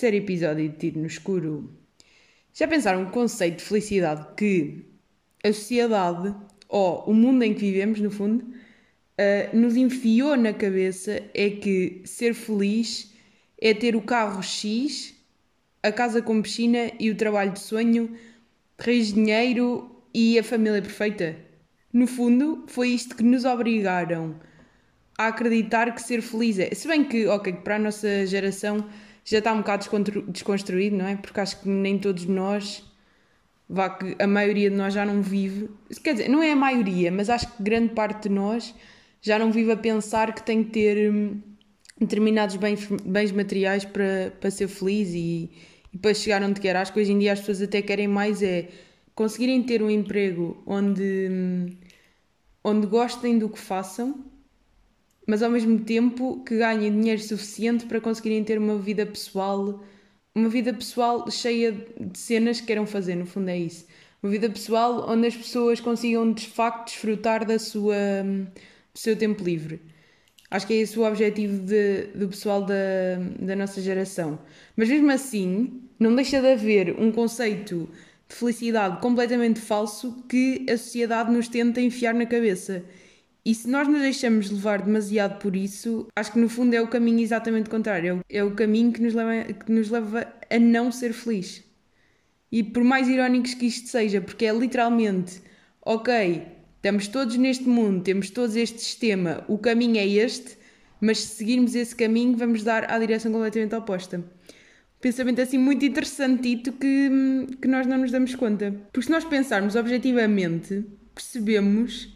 terceiro episódio de Tiro no Escuro. Já pensaram o conceito de felicidade que a sociedade, ou o mundo em que vivemos, no fundo, uh, nos enfiou na cabeça é que ser feliz é ter o carro X, a casa com piscina e o trabalho de sonho, reis dinheiro e a família perfeita? No fundo, foi isto que nos obrigaram a acreditar que ser feliz é. Se bem que, ok, para a nossa geração já está um bocado desconstruído, não é? Porque acho que nem todos nós, vá que a maioria de nós já não vive, quer dizer, não é a maioria, mas acho que grande parte de nós já não vive a pensar que tem que ter hum, determinados bens, bens materiais para, para ser feliz e, e para chegar onde quer. Acho que hoje em dia as pessoas até querem mais é conseguirem ter um emprego onde, hum, onde gostem do que façam mas ao mesmo tempo que ganhem dinheiro suficiente para conseguirem ter uma vida pessoal, uma vida pessoal cheia de cenas que queiram fazer, no fundo é isso. Uma vida pessoal onde as pessoas consigam de facto desfrutar da sua, do seu tempo livre. Acho que é esse o objetivo de, do pessoal da, da nossa geração. Mas mesmo assim, não deixa de haver um conceito de felicidade completamente falso que a sociedade nos tenta enfiar na cabeça e se nós nos deixamos levar demasiado por isso, acho que no fundo é o caminho exatamente contrário. É o caminho que nos leva, que nos leva a não ser feliz. E por mais irónicos que isto seja, porque é literalmente, ok, estamos todos neste mundo, temos todos este sistema, o caminho é este, mas se seguirmos esse caminho, vamos dar à direção completamente oposta. Pensamento assim muito interessantito que, que nós não nos damos conta. Porque se nós pensarmos objetivamente, percebemos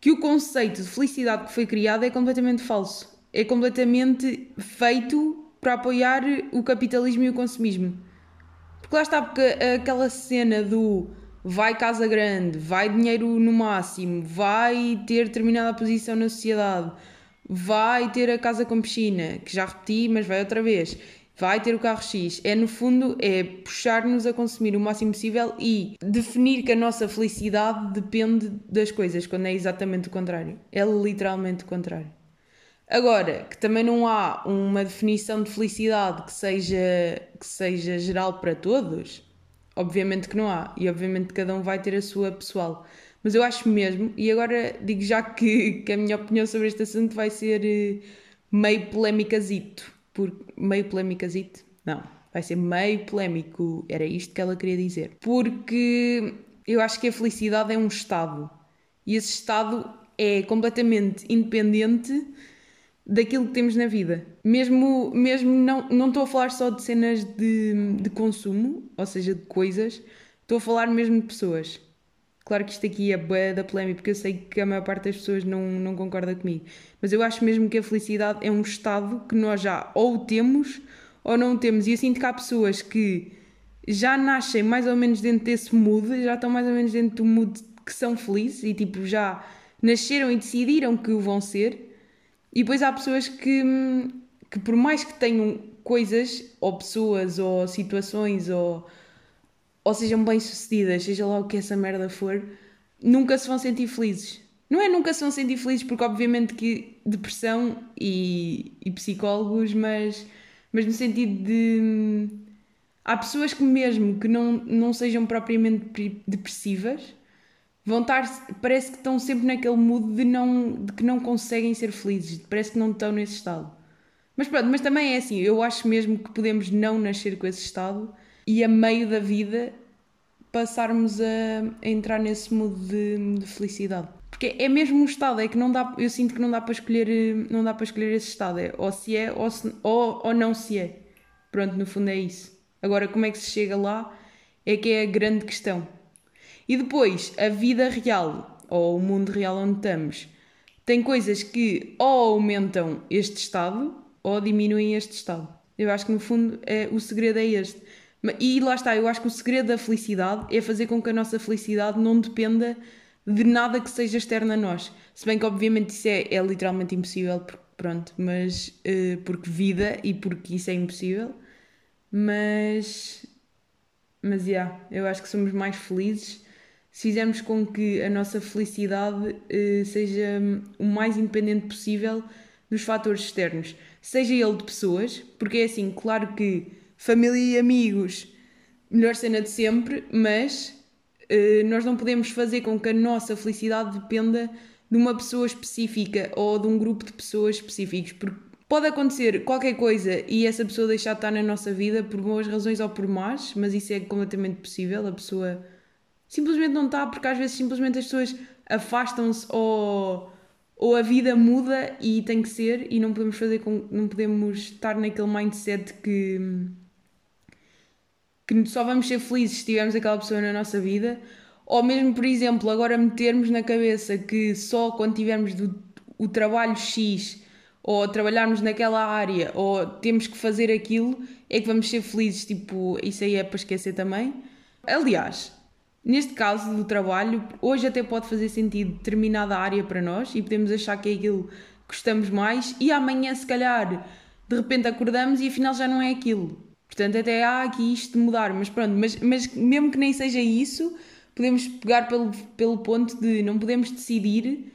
que o conceito de felicidade que foi criado é completamente falso. É completamente feito para apoiar o capitalismo e o consumismo. Porque lá está, porque aquela cena do vai casa grande, vai dinheiro no máximo, vai ter determinada posição na sociedade, vai ter a casa com piscina, que já repeti, mas vai outra vez vai ter o carro X. É no fundo é puxar-nos a consumir o máximo possível e definir que a nossa felicidade depende das coisas, quando é exatamente o contrário. É literalmente o contrário. Agora, que também não há uma definição de felicidade que seja, que seja geral para todos, obviamente que não há. E obviamente cada um vai ter a sua pessoal. Mas eu acho mesmo, e agora digo já que, que a minha opinião sobre este assunto vai ser eh, meio polémicazito por meio polémicazito? Não, vai ser meio polémico, era isto que ela queria dizer. Porque eu acho que a felicidade é um estado e esse estado é completamente independente daquilo que temos na vida. Mesmo, mesmo não, não estou a falar só de cenas de, de consumo, ou seja, de coisas, estou a falar mesmo de pessoas. Claro que isto aqui é bué da polémica, porque eu sei que a maior parte das pessoas não, não concorda comigo. Mas eu acho mesmo que a felicidade é um estado que nós já ou temos ou não temos. E eu sinto que há pessoas que já nascem mais ou menos dentro desse mood, já estão mais ou menos dentro do mood que são felizes e tipo já nasceram e decidiram que o vão ser. E depois há pessoas que, que por mais que tenham coisas, ou pessoas, ou situações, ou ou sejam bem-sucedidas, seja lá o que essa merda for, nunca se vão sentir felizes. Não é nunca se vão sentir felizes, porque obviamente que depressão e, e psicólogos, mas, mas no sentido de. Há pessoas que, mesmo que não, não sejam propriamente depressivas, vão estar. Parece que estão sempre naquele mood de, não, de que não conseguem ser felizes, parece que não estão nesse estado. Mas pronto, mas também é assim, eu acho mesmo que podemos não nascer com esse estado e a meio da vida passarmos a, a entrar nesse modo de, de, felicidade. Porque é mesmo um estado, é que não dá, eu sinto que não dá para escolher, não dá para escolher esse estado, é ou se é ou, se, ou, ou não se é. Pronto, no fundo é isso. Agora, como é que se chega lá é que é a grande questão. E depois, a vida real, ou o mundo real onde estamos, tem coisas que ou aumentam este estado ou diminuem este estado. Eu acho que no fundo é, o segredo é este. E lá está, eu acho que o segredo da felicidade é fazer com que a nossa felicidade não dependa de nada que seja externo a nós. Se bem que, obviamente, isso é, é literalmente impossível, pronto, mas uh, porque vida e porque isso é impossível. Mas, mas, já, yeah, eu acho que somos mais felizes se fizermos com que a nossa felicidade uh, seja o mais independente possível dos fatores externos. Seja ele de pessoas, porque é assim, claro que família e amigos, melhor cena de sempre, mas uh, nós não podemos fazer com que a nossa felicidade dependa de uma pessoa específica ou de um grupo de pessoas específicos, porque pode acontecer qualquer coisa e essa pessoa deixar de estar na nossa vida por boas razões ou por más, mas isso é completamente possível, a pessoa simplesmente não está, porque às vezes simplesmente as pessoas afastam-se ou, ou a vida muda e tem que ser e não podemos fazer com, não podemos estar naquele mindset que que só vamos ser felizes se tivermos aquela pessoa na nossa vida ou mesmo, por exemplo, agora metermos na cabeça que só quando tivermos do, o trabalho X ou trabalharmos naquela área ou temos que fazer aquilo é que vamos ser felizes, tipo, isso aí é para esquecer também. Aliás, neste caso do trabalho, hoje até pode fazer sentido determinada área para nós e podemos achar que é aquilo que gostamos mais e amanhã, se calhar, de repente acordamos e afinal já não é aquilo. Portanto, até há aqui isto de mudar, mas pronto, mas, mas mesmo que nem seja isso, podemos pegar pelo, pelo ponto de não podemos decidir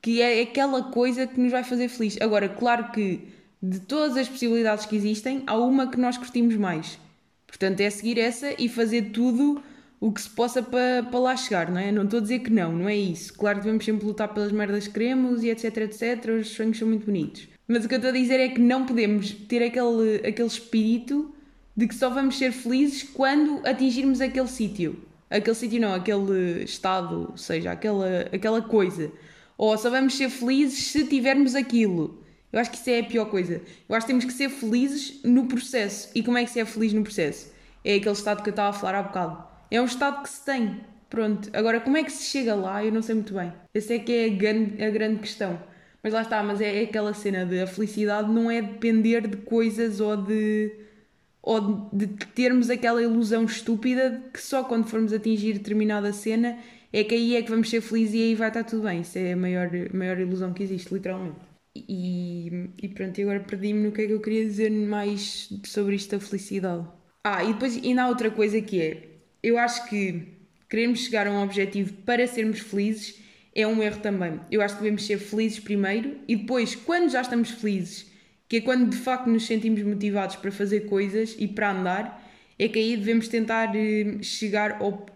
que é aquela coisa que nos vai fazer feliz. Agora, claro que de todas as possibilidades que existem, há uma que nós curtimos mais. Portanto, é seguir essa e fazer tudo o que se possa para, para lá chegar, não é? Não estou a dizer que não, não é isso. Claro que devemos sempre lutar pelas merdas que queremos e etc, etc. Os sonhos são muito bonitos. Mas o que eu estou a dizer é que não podemos ter aquele, aquele espírito de que só vamos ser felizes quando atingirmos aquele sítio aquele sítio não, aquele estado, ou seja, aquela, aquela coisa. Ou só vamos ser felizes se tivermos aquilo. Eu acho que isso é a pior coisa. Eu acho que temos que ser felizes no processo. E como é que se é feliz no processo? É aquele estado que eu estava a falar há bocado. É um estado que se tem. Pronto. Agora, como é que se chega lá? Eu não sei muito bem. Essa é que é a grande, a grande questão. Mas lá está, mas é, é aquela cena de a felicidade não é depender de coisas ou de ou de termos aquela ilusão estúpida de que só quando formos atingir determinada cena é que aí é que vamos ser felizes e aí vai estar tudo bem. Isso é a maior, maior ilusão que existe, literalmente. E, e pronto, agora perdi-me no que é que eu queria dizer mais sobre isto da felicidade. Ah, e depois ainda há outra coisa que é: eu acho que queremos chegar a um objetivo para sermos felizes é um erro também. Eu acho que devemos ser felizes primeiro e depois, quando já estamos felizes que é quando de facto nos sentimos motivados para fazer coisas e para andar, é que aí devemos tentar eh, chegar ao,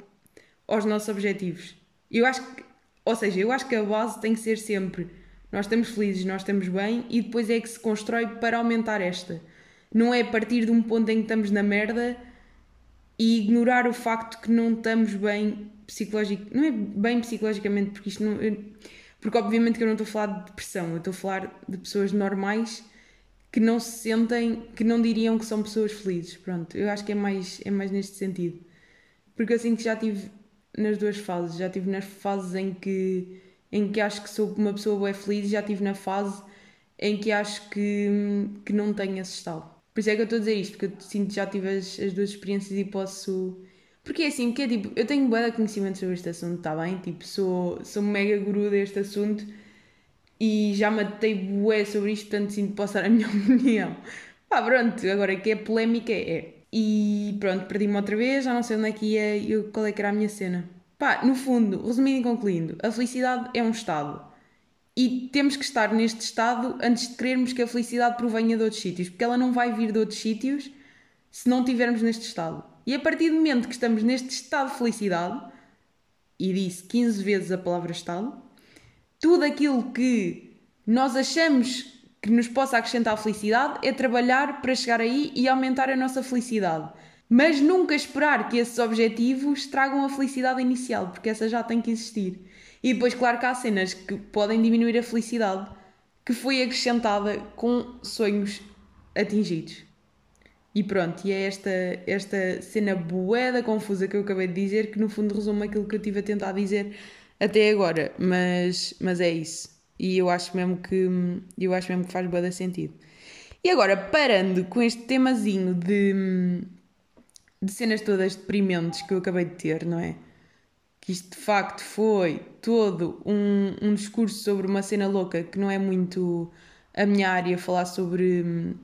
aos nossos objetivos. Eu acho que, ou seja, eu acho que a base tem que ser sempre nós estamos felizes, nós estamos bem e depois é que se constrói para aumentar esta. Não é a partir de um ponto em que estamos na merda e ignorar o facto que não estamos bem psicologicamente. Não é bem psicologicamente, porque isto não. Porque obviamente que eu não estou a falar de depressão, eu estou a falar de pessoas normais que não se sentem, que não diriam que são pessoas felizes. Pronto, eu acho que é mais, é mais neste sentido. Porque sinto que já tive nas duas fases. Já tive nas fases em que, em que acho que sou uma pessoa bem feliz e já tive na fase em que acho que, que não tenho esse estado. Por isso é que eu estou a dizer isto, porque eu sinto que já tive as, as duas experiências e posso. Porque é assim, porque é tipo, eu tenho bué conhecimento sobre este assunto, está bem? Tipo, sou, sou mega guru deste assunto e já matei bué sobre isto, portanto sinto dar a minha opinião. Pá, pronto, agora que é polémica é. E pronto, perdi-me outra vez, já não sei onde é que ia e qual é que era a minha cena. Pá, no fundo, resumindo e concluindo, a felicidade é um estado. E temos que estar neste estado antes de querermos que a felicidade provenha de outros sítios, porque ela não vai vir de outros sítios se não estivermos neste estado. E a partir do momento que estamos neste estado de felicidade, e disse 15 vezes a palavra estado, tudo aquilo que nós achamos que nos possa acrescentar felicidade é trabalhar para chegar aí e aumentar a nossa felicidade. Mas nunca esperar que esses objetivos tragam a felicidade inicial, porque essa já tem que existir. E depois, claro que há cenas que podem diminuir a felicidade que foi acrescentada com sonhos atingidos. E pronto, e é esta, esta cena boeda confusa que eu acabei de dizer que no fundo resume aquilo que eu tive a tentar dizer até agora, mas, mas é isso. E eu acho mesmo que eu acho mesmo que faz bada sentido. E agora, parando com este temazinho de, de cenas todas deprimentes que eu acabei de ter, não é? Que isto de facto foi todo um, um discurso sobre uma cena louca que não é muito a minha área falar sobre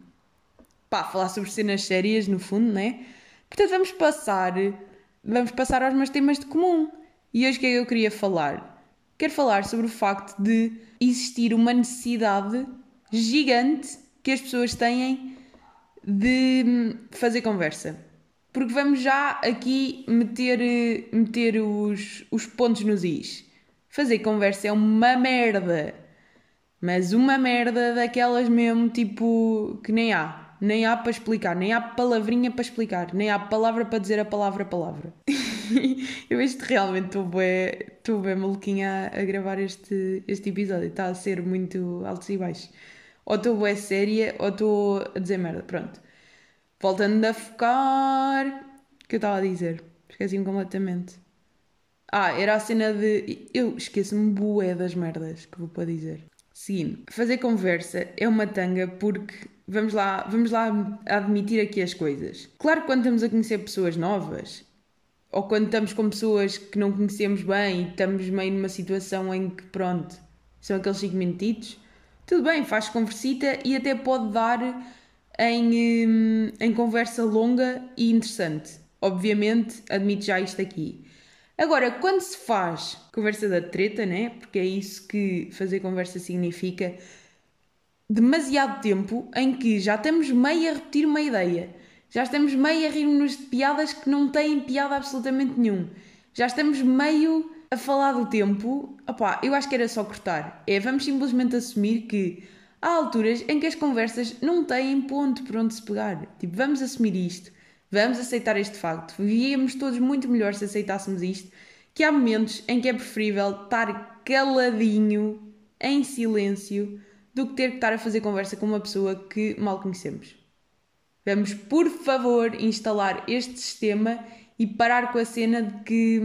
pá, falar sobre cenas sérias no fundo, né? Portanto, vamos passar vamos passar aos meus temas de comum. E hoje o que é que eu queria falar? Quero falar sobre o facto de existir uma necessidade gigante que as pessoas têm de hum, fazer conversa. Porque vamos já aqui meter, eh, meter os, os pontos nos is. Fazer conversa é uma merda. Mas uma merda daquelas mesmo, tipo, que nem há. Nem há para explicar, nem há palavrinha para explicar, nem há palavra para dizer a palavra palavra. eu que realmente estou bem, estou bem maluquinha a, a, gravar este, este episódio. Está a ser muito altos e baixos. Ou estou bem séria ou estou a dizer merda. Pronto. Voltando a focar. O que eu estava a dizer? Esqueci-me completamente. Ah, era a cena de. Eu esqueço-me bué das merdas que vou para dizer. Seguindo, fazer conversa é uma tanga porque vamos lá, vamos lá admitir aqui as coisas. Claro que quando estamos a conhecer pessoas novas, ou quando estamos com pessoas que não conhecemos bem e estamos meio numa situação em que, pronto, são aqueles 5 minutitos, tudo bem, faz conversita e até pode dar em, hum, em conversa longa e interessante. Obviamente, admito já isto aqui. Agora, quando se faz conversa da treta, né? Porque é isso que fazer conversa significa, demasiado tempo em que já estamos meio a repetir uma ideia, já estamos meio a rir-nos de piadas que não têm piada absolutamente nenhum, já estamos meio a falar do tempo, opá, eu acho que era só cortar. É, vamos simplesmente assumir que há alturas em que as conversas não têm ponto por onde se pegar. Tipo, vamos assumir isto. Vamos aceitar este facto. Vivíamos todos muito melhor se aceitássemos isto. Que há momentos em que é preferível estar caladinho, em silêncio, do que ter que estar a fazer conversa com uma pessoa que mal conhecemos. Vamos, por favor, instalar este sistema e parar com a cena de que,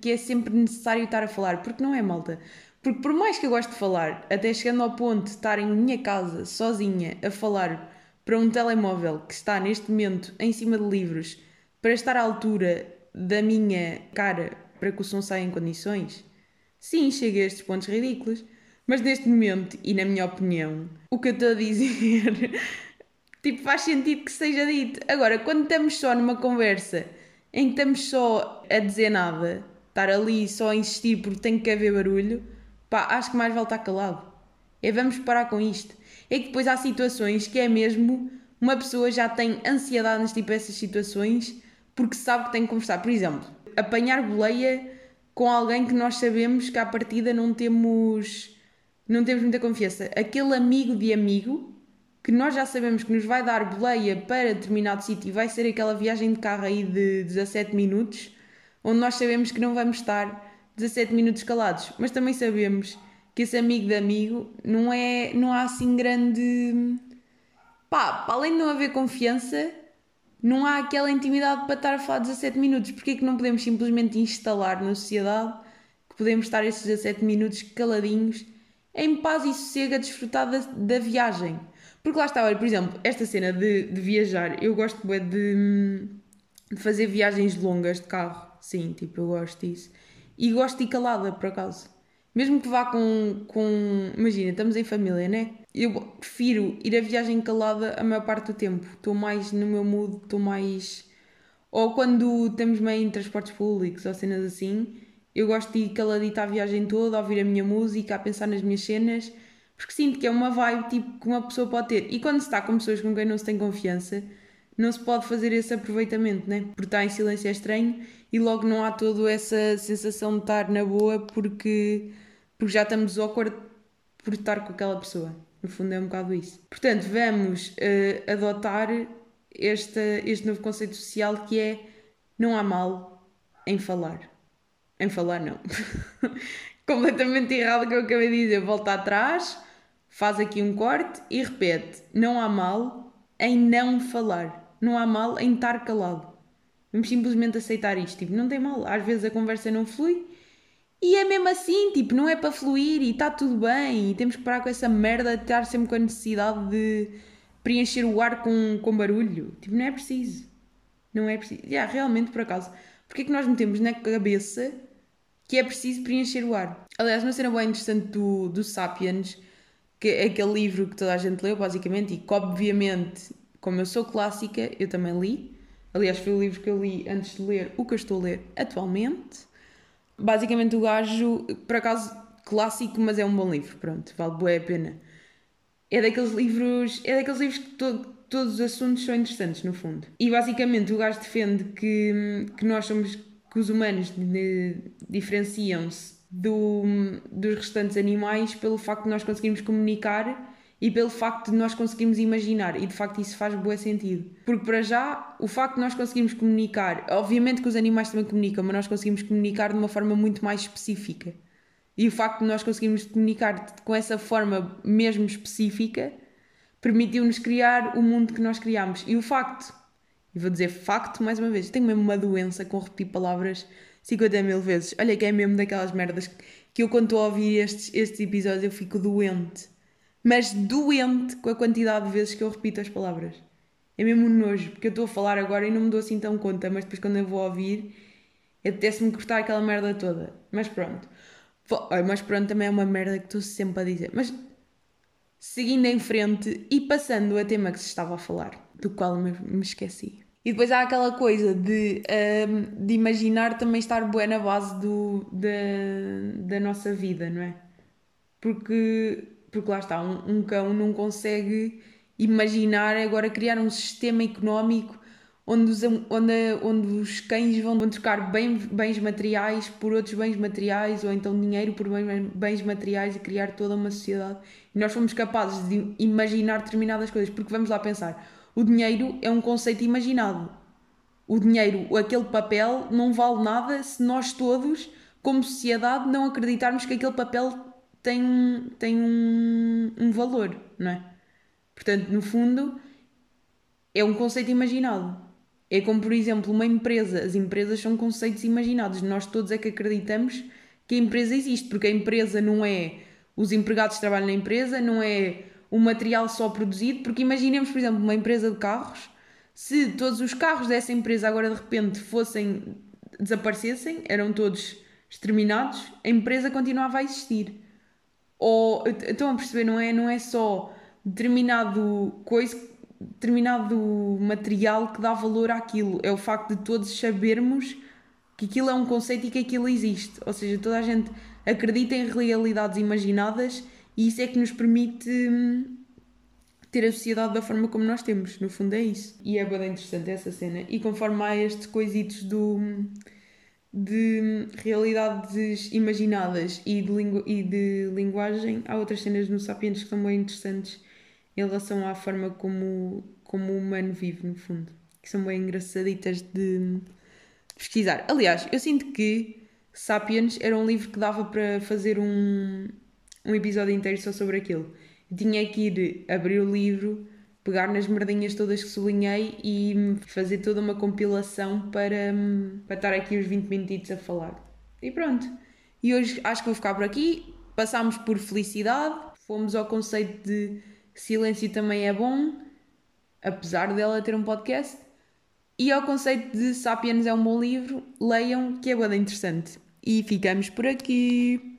que é sempre necessário estar a falar, porque não é malta. Porque por mais que eu goste de falar, até chegando ao ponto de estar em minha casa, sozinha, a falar para um telemóvel que está neste momento em cima de livros para estar à altura da minha cara para que o som saia em condições? Sim, chega a estes pontos ridículos. Mas neste momento, e na minha opinião, o que eu estou a dizer tipo, faz sentido que seja dito. Agora, quando estamos só numa conversa em que estamos só a dizer nada, estar ali só a insistir porque tem que haver barulho, pá, acho que mais vale estar calado. É vamos parar com isto é que depois há situações que é mesmo uma pessoa já tem ansiedade nas tipo essas situações porque sabe que tem que conversar. Por exemplo, apanhar boleia com alguém que nós sabemos que à partida não temos não temos muita confiança. Aquele amigo de amigo que nós já sabemos que nos vai dar boleia para determinado sítio e vai ser aquela viagem de carro aí de 17 minutos, onde nós sabemos que não vamos estar 17 minutos calados, mas também sabemos que esse amigo de amigo não é. não há assim grande. pá, além de não haver confiança, não há aquela intimidade para estar a falar 17 minutos. Porquê é que não podemos simplesmente instalar na sociedade que podemos estar esses 17 minutos caladinhos, em paz e sossego a desfrutar da, da viagem? Porque lá está, olha, por exemplo, esta cena de, de viajar, eu gosto de, de fazer viagens longas de carro, sim, tipo, eu gosto disso. E gosto de ir calada, por acaso. Mesmo que vá com, com. Imagina, estamos em família, né? Eu prefiro ir a viagem calada a maior parte do tempo. Estou mais no meu mood, estou mais. Ou quando estamos meio em transportes públicos ou cenas assim, eu gosto de ir caladita a viagem toda, a ouvir a minha música, a pensar nas minhas cenas, porque sinto que é uma vibe tipo que uma pessoa pode ter. E quando se está com pessoas com quem não se tem confiança, não se pode fazer esse aproveitamento, né? Porque estar em silêncio é estranho e logo não há toda essa sensação de estar na boa porque, porque já estamos awkward por estar com aquela pessoa. No fundo é um bocado isso. Portanto, vamos uh, adotar este, este novo conceito social que é não há mal em falar. Em falar não. Completamente errado o que eu acabei de dizer. Volta atrás, faz aqui um corte e repete. Não há mal em não falar. Não há mal em estar calado. Vamos simplesmente aceitar isto. Tipo, não tem mal. Às vezes a conversa não flui. E é mesmo assim, tipo, não é para fluir e está tudo bem. E temos que parar com essa merda de estar sempre com a necessidade de preencher o ar com, com barulho. Tipo, não é preciso. Não é preciso. Yeah, realmente, por acaso. Porque é que nós metemos na cabeça que é preciso preencher o ar? Aliás, uma cena bem interessante do, do Sapiens, que é aquele livro que toda a gente leu, basicamente, e que obviamente, como eu sou clássica, eu também li. Aliás, foi o livro que eu li antes de ler o que eu estou a ler atualmente. Basicamente, o gajo, por acaso, clássico, mas é um bom livro. Pronto, vale boa a pena. É daqueles livros, é daqueles livros que to, todos os assuntos são interessantes, no fundo. E basicamente o gajo defende que, que nós somos, que os humanos diferenciam-se do, dos restantes animais pelo facto de nós conseguirmos comunicar e pelo facto de nós conseguirmos imaginar. E de facto isso faz bom sentido. Porque para já, o facto de nós conseguirmos comunicar, obviamente que os animais também comunicam, mas nós conseguimos comunicar de uma forma muito mais específica. E o facto de nós conseguirmos comunicar com essa forma mesmo específica permitiu-nos criar o mundo que nós criámos. E o facto, e vou dizer facto mais uma vez, tenho mesmo uma doença com repetir palavras 50 mil vezes. Olha que é mesmo daquelas merdas que eu quando estou a ouvir estes, estes episódios eu fico doente. Mas doente com a quantidade de vezes que eu repito as palavras. É mesmo um nojo, porque eu estou a falar agora e não me dou assim tão conta, mas depois quando eu vou ouvir, apetece-me cortar aquela merda toda. Mas pronto. Mas pronto, também é uma merda que estou sempre a dizer. Mas seguindo em frente e passando a tema que se estava a falar, do qual me, me esqueci. E depois há aquela coisa de, um, de imaginar também estar boa na base do, da, da nossa vida, não é? Porque, porque lá está, um, um cão não consegue imaginar agora criar um sistema económico onde os, onde, onde os cães vão trocar bem, bens materiais por outros bens materiais ou então dinheiro por bens, bens materiais e criar toda uma sociedade. E nós fomos capazes de imaginar determinadas coisas, porque vamos lá pensar, o dinheiro é um conceito imaginado. O dinheiro, aquele papel, não vale nada se nós todos, como sociedade, não acreditarmos que aquele papel tem, tem um, um valor, não é? Portanto, no fundo, é um conceito imaginado. É como, por exemplo, uma empresa. As empresas são conceitos imaginados. Nós todos é que acreditamos que a empresa existe, porque a empresa não é os empregados que trabalham na empresa, não é o material só produzido, porque imaginemos, por exemplo, uma empresa de carros, se todos os carros dessa empresa agora de repente fossem desaparecessem, eram todos exterminados, a empresa continuava a existir. Ou estão a perceber, não é, não é só determinado coisa determinado material que dá valor àquilo. É o facto de todos sabermos que aquilo é um conceito e que aquilo existe. Ou seja, toda a gente acredita em realidades imaginadas e isso é que nos permite hum, ter a sociedade da forma como nós temos. No fundo é isso. E é bem interessante essa cena. E conforme há estes coisitos do, de realidades imaginadas e de, lingu, e de linguagem, há outras cenas no Sapiens que são bem interessantes em relação à forma como, como o humano vive, no fundo. Que são bem engraçaditas de pesquisar. Aliás, eu sinto que Sapiens era um livro que dava para fazer um, um episódio inteiro só sobre aquilo. Tinha que ir abrir o livro, pegar nas merdinhas todas que sublinhei e fazer toda uma compilação para, para estar aqui os 20 minutos a falar. E pronto. E hoje acho que vou ficar por aqui. Passámos por felicidade, fomos ao conceito de silêncio também é bom, apesar dela ter um podcast. E ao conceito de Sapiens é um bom livro, leiam, que é bem interessante. E ficamos por aqui.